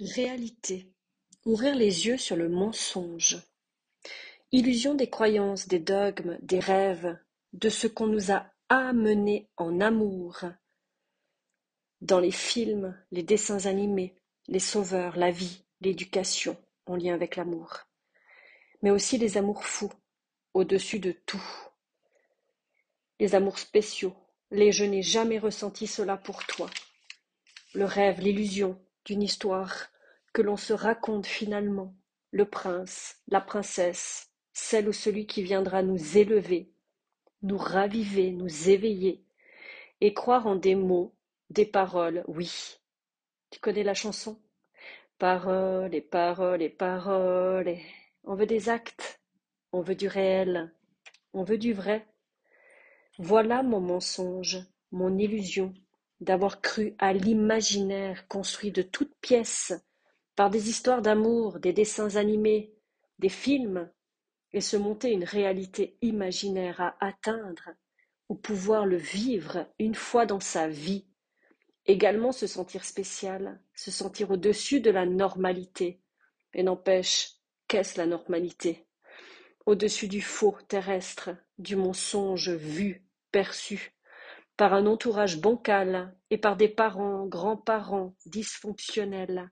Réalité. Ouvrir les yeux sur le mensonge. Illusion des croyances, des dogmes, des rêves, de ce qu'on nous a amené en amour. Dans les films, les dessins animés, les sauveurs, la vie, l'éducation en lien avec l'amour. Mais aussi les amours fous, au-dessus de tout. Les amours spéciaux, les je n'ai jamais ressenti cela pour toi. Le rêve, l'illusion, d'une histoire que l'on se raconte finalement, le prince, la princesse, celle ou celui qui viendra nous élever, nous raviver, nous éveiller, et croire en des mots, des paroles, oui. Tu connais la chanson? Paroles et paroles et paroles. On veut des actes, on veut du réel, on veut du vrai. Voilà mon mensonge, mon illusion, d'avoir cru à l'imaginaire construit de toutes pièces par des histoires d'amour, des dessins animés, des films, et se monter une réalité imaginaire à atteindre, ou pouvoir le vivre une fois dans sa vie, également se sentir spécial, se sentir au-dessus de la normalité, et n'empêche, qu'est-ce la normalité? Au-dessus du faux terrestre, du mensonge vu, perçu, par un entourage bancal et par des parents, grands-parents dysfonctionnels.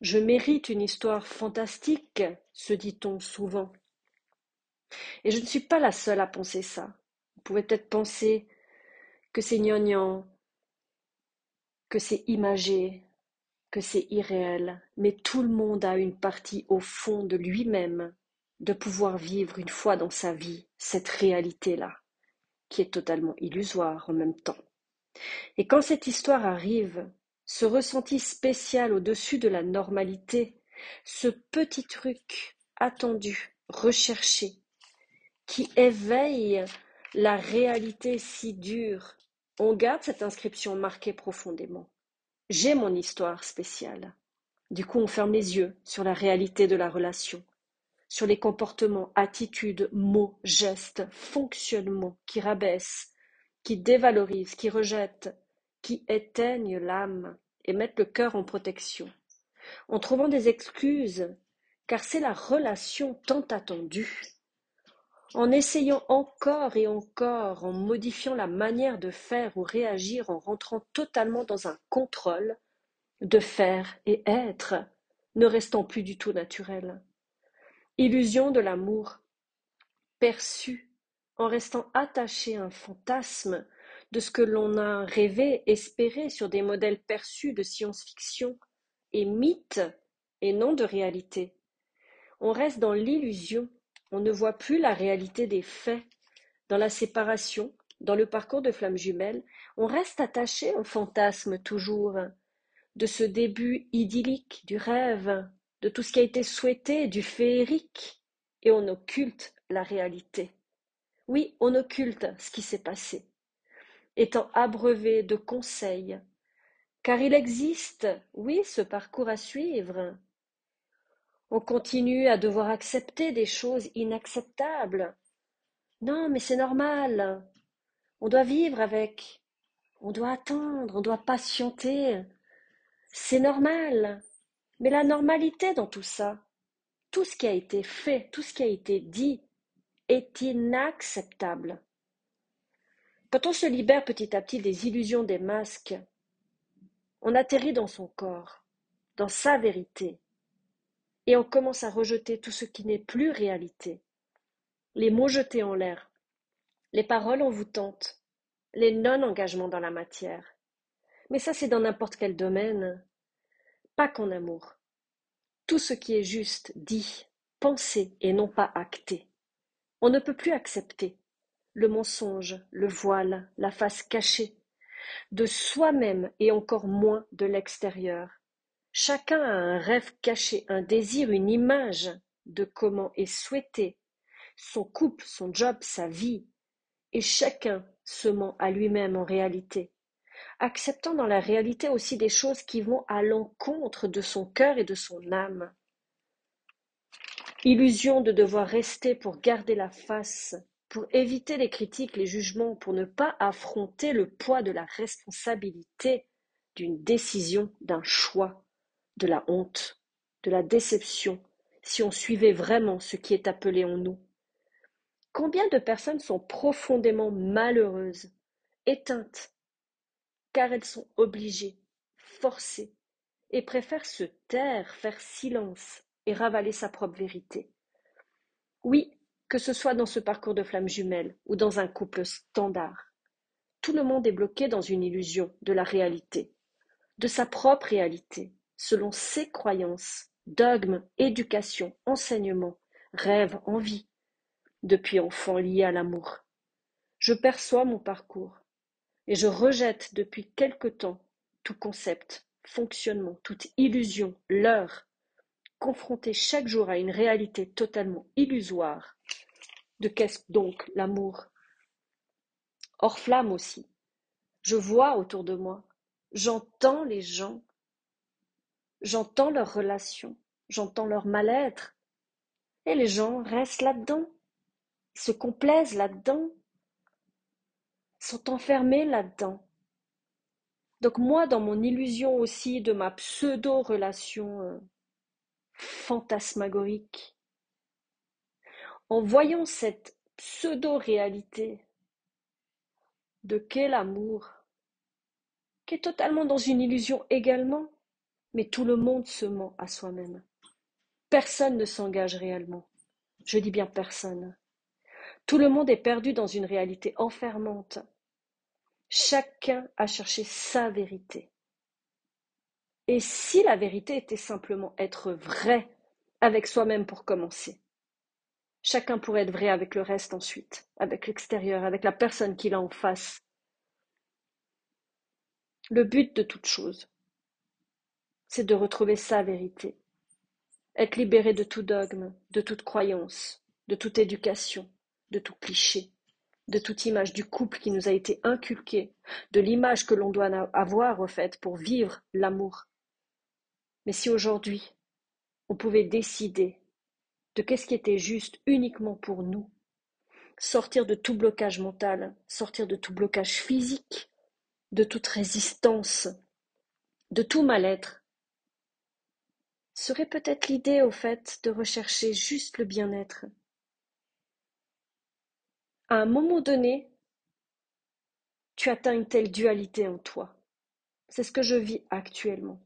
Je mérite une histoire fantastique, se dit-on souvent. Et je ne suis pas la seule à penser ça. Vous pouvez peut-être penser que c'est gnangnan, que c'est imagé, que c'est irréel, mais tout le monde a une partie au fond de lui-même de pouvoir vivre une fois dans sa vie cette réalité-là qui est totalement illusoire en même temps. Et quand cette histoire arrive, ce ressenti spécial au-dessus de la normalité, ce petit truc attendu, recherché, qui éveille la réalité si dure, on garde cette inscription marquée profondément. J'ai mon histoire spéciale. Du coup, on ferme les yeux sur la réalité de la relation sur les comportements, attitudes, mots, gestes, fonctionnements qui rabaissent, qui dévalorisent, qui rejettent, qui éteignent l'âme et mettent le cœur en protection, en trouvant des excuses, car c'est la relation tant attendue, en essayant encore et encore, en modifiant la manière de faire ou réagir, en rentrant totalement dans un contrôle, de faire et être, ne restant plus du tout naturel. Illusion de l'amour, perçue en restant attaché à un fantasme de ce que l'on a rêvé, espéré sur des modèles perçus de science-fiction et mythe et non de réalité. On reste dans l'illusion, on ne voit plus la réalité des faits. Dans la séparation, dans le parcours de flammes jumelles, on reste attaché au fantasme toujours, de ce début idyllique du rêve, de tout ce qui a été souhaité, du féerique, et on occulte la réalité. Oui, on occulte ce qui s'est passé, étant abreuvé de conseils, car il existe, oui, ce parcours à suivre. On continue à devoir accepter des choses inacceptables. Non, mais c'est normal. On doit vivre avec. On doit attendre, on doit patienter. C'est normal. Mais la normalité dans tout ça, tout ce qui a été fait, tout ce qui a été dit, est inacceptable. Quand on se libère petit à petit des illusions des masques, on atterrit dans son corps, dans sa vérité, et on commence à rejeter tout ce qui n'est plus réalité. Les mots jetés en l'air, les paroles envoûtantes, les non-engagements dans la matière. Mais ça, c'est dans n'importe quel domaine pas qu'en amour. Tout ce qui est juste, dit, pensé et non pas acté. On ne peut plus accepter le mensonge, le voile, la face cachée, de soi-même et encore moins de l'extérieur. Chacun a un rêve caché, un désir, une image de comment est souhaité son couple, son job, sa vie, et chacun se ment à lui-même en réalité acceptant dans la réalité aussi des choses qui vont à l'encontre de son cœur et de son âme. Illusion de devoir rester pour garder la face, pour éviter les critiques, les jugements, pour ne pas affronter le poids de la responsabilité d'une décision, d'un choix, de la honte, de la déception, si on suivait vraiment ce qui est appelé en nous. Combien de personnes sont profondément malheureuses, éteintes, car elles sont obligées, forcées, et préfèrent se taire, faire silence et ravaler sa propre vérité. Oui, que ce soit dans ce parcours de flammes jumelles ou dans un couple standard, tout le monde est bloqué dans une illusion de la réalité, de sa propre réalité, selon ses croyances, dogmes, éducation, enseignements, rêves, envies, depuis enfant lié à l'amour. Je perçois mon parcours et je rejette depuis quelque temps tout concept, fonctionnement, toute illusion, leurre, confronté chaque jour à une réalité totalement illusoire. De qu'est-ce donc l'amour? Hors flamme aussi. Je vois autour de moi, j'entends les gens, j'entends leurs relations, j'entends leur mal-être, et les gens restent là-dedans se complaisent là-dedans, sont enfermés là-dedans. Donc moi, dans mon illusion aussi de ma pseudo-relation euh, fantasmagorique, en voyant cette pseudo-réalité de quel amour, qui est totalement dans une illusion également, mais tout le monde se ment à soi-même. Personne ne s'engage réellement. Je dis bien personne. Tout le monde est perdu dans une réalité enfermante. Chacun a cherché sa vérité. Et si la vérité était simplement être vrai avec soi-même pour commencer Chacun pourrait être vrai avec le reste ensuite, avec l'extérieur, avec la personne qu'il a en face. Le but de toute chose, c'est de retrouver sa vérité, être libéré de tout dogme, de toute croyance, de toute éducation, de tout cliché, de toute image du couple qui nous a été inculqué, de l'image que l'on doit avoir au fait pour vivre l'amour. Mais si aujourd'hui on pouvait décider de qu'est-ce qui était juste uniquement pour nous, sortir de tout blocage mental, sortir de tout blocage physique, de toute résistance, de tout mal-être, serait peut-être l'idée au fait de rechercher juste le bien-être, à un moment donné, tu atteins une telle dualité en toi. C'est ce que je vis actuellement.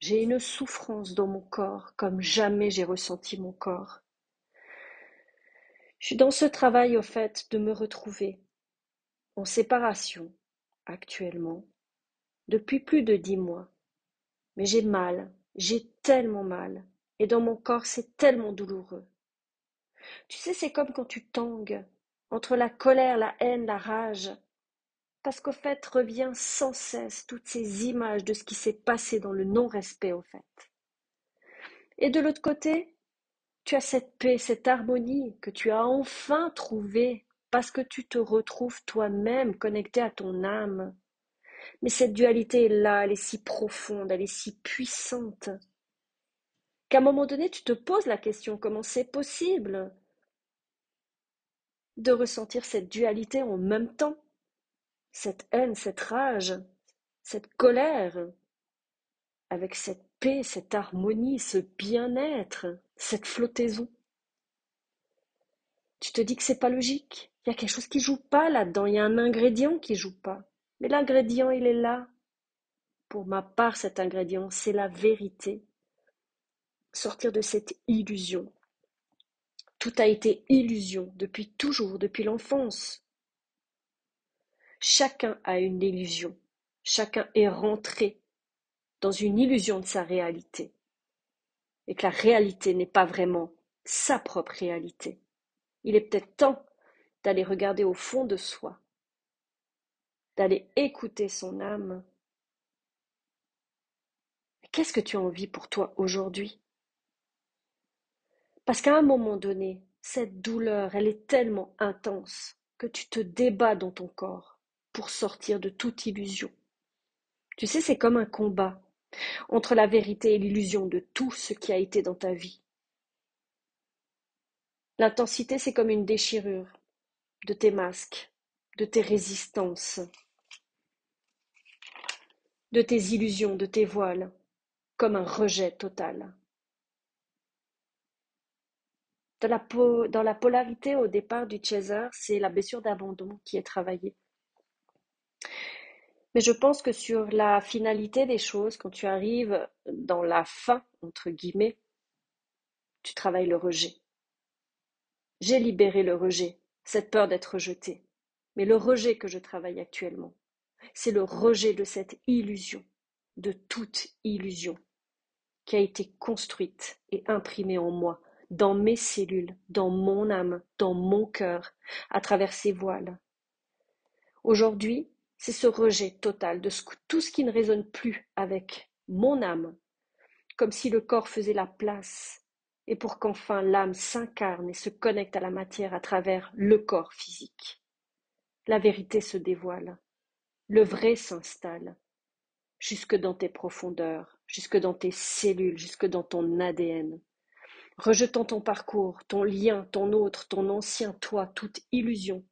J'ai une souffrance dans mon corps comme jamais j'ai ressenti mon corps. Je suis dans ce travail au fait de me retrouver en séparation actuellement depuis plus de dix mois. Mais j'ai mal, j'ai tellement mal, et dans mon corps c'est tellement douloureux. Tu sais, c'est comme quand tu tangues entre la colère, la haine, la rage, parce qu'au fait revient sans cesse toutes ces images de ce qui s'est passé dans le non-respect au fait. Et de l'autre côté, tu as cette paix, cette harmonie que tu as enfin trouvée parce que tu te retrouves toi-même connecté à ton âme. Mais cette dualité là, elle est si profonde, elle est si puissante, qu'à un moment donné, tu te poses la question comment c'est possible de ressentir cette dualité en même temps, cette haine, cette rage, cette colère, avec cette paix, cette harmonie, ce bien-être, cette flottaison. Tu te dis que c'est pas logique, il y a quelque chose qui joue pas là-dedans, il y a un ingrédient qui joue pas. Mais l'ingrédient, il est là. Pour ma part, cet ingrédient, c'est la vérité. Sortir de cette illusion, tout a été illusion depuis toujours, depuis l'enfance. Chacun a une illusion. Chacun est rentré dans une illusion de sa réalité. Et que la réalité n'est pas vraiment sa propre réalité. Il est peut-être temps d'aller regarder au fond de soi, d'aller écouter son âme. Qu'est-ce que tu as envie pour toi aujourd'hui? Parce qu'à un moment donné, cette douleur, elle est tellement intense que tu te débats dans ton corps pour sortir de toute illusion. Tu sais, c'est comme un combat entre la vérité et l'illusion de tout ce qui a été dans ta vie. L'intensité, c'est comme une déchirure de tes masques, de tes résistances, de tes illusions, de tes voiles, comme un rejet total. Dans la, polarité au départ du chaser, c'est la blessure d'abandon qui est travaillée. Mais je pense que sur la finalité des choses, quand tu arrives dans la fin, entre guillemets, tu travailles le rejet. J'ai libéré le rejet, cette peur d'être rejeté. Mais le rejet que je travaille actuellement, c'est le rejet de cette illusion, de toute illusion, qui a été construite et imprimée en moi, dans mes cellules, dans mon âme, dans mon cœur, à travers ces voiles. Aujourd'hui, c'est ce rejet total de tout ce qui ne résonne plus avec mon âme, comme si le corps faisait la place, et pour qu'enfin l'âme s'incarne et se connecte à la matière à travers le corps physique. La vérité se dévoile, le vrai s'installe, jusque dans tes profondeurs, jusque dans tes cellules, jusque dans ton ADN. Rejetant ton parcours, ton lien, ton autre, ton ancien toi, toute illusion.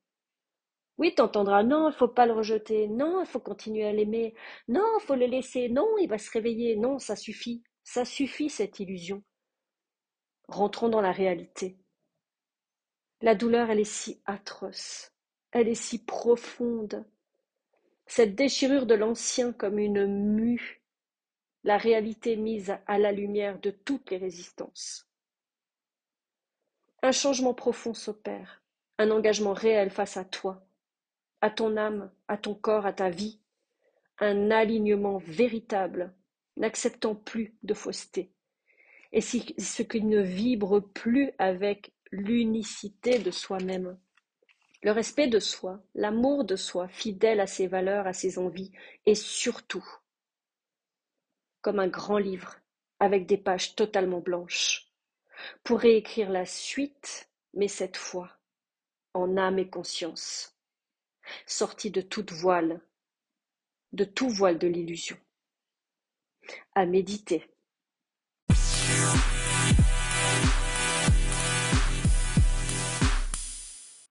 Oui, t'entendras, non, il faut pas le rejeter, non, il faut continuer à l'aimer, non, il faut le laisser, non, il va se réveiller, non, ça suffit, ça suffit cette illusion. Rentrons dans la réalité. La douleur, elle est si atroce, elle est si profonde. Cette déchirure de l'ancien comme une mue, la réalité mise à la lumière de toutes les résistances. Un changement profond s'opère, un engagement réel face à toi, à ton âme, à ton corps, à ta vie, un alignement véritable, n'acceptant plus de fausseté, et ce qui ne vibre plus avec l'unicité de soi-même. Le respect de soi, l'amour de soi, fidèle à ses valeurs, à ses envies, et surtout, comme un grand livre, avec des pages totalement blanches, pour réécrire la suite, mais cette fois, en âme et conscience, sortie de toute voile, de tout voile de l'illusion. À méditer.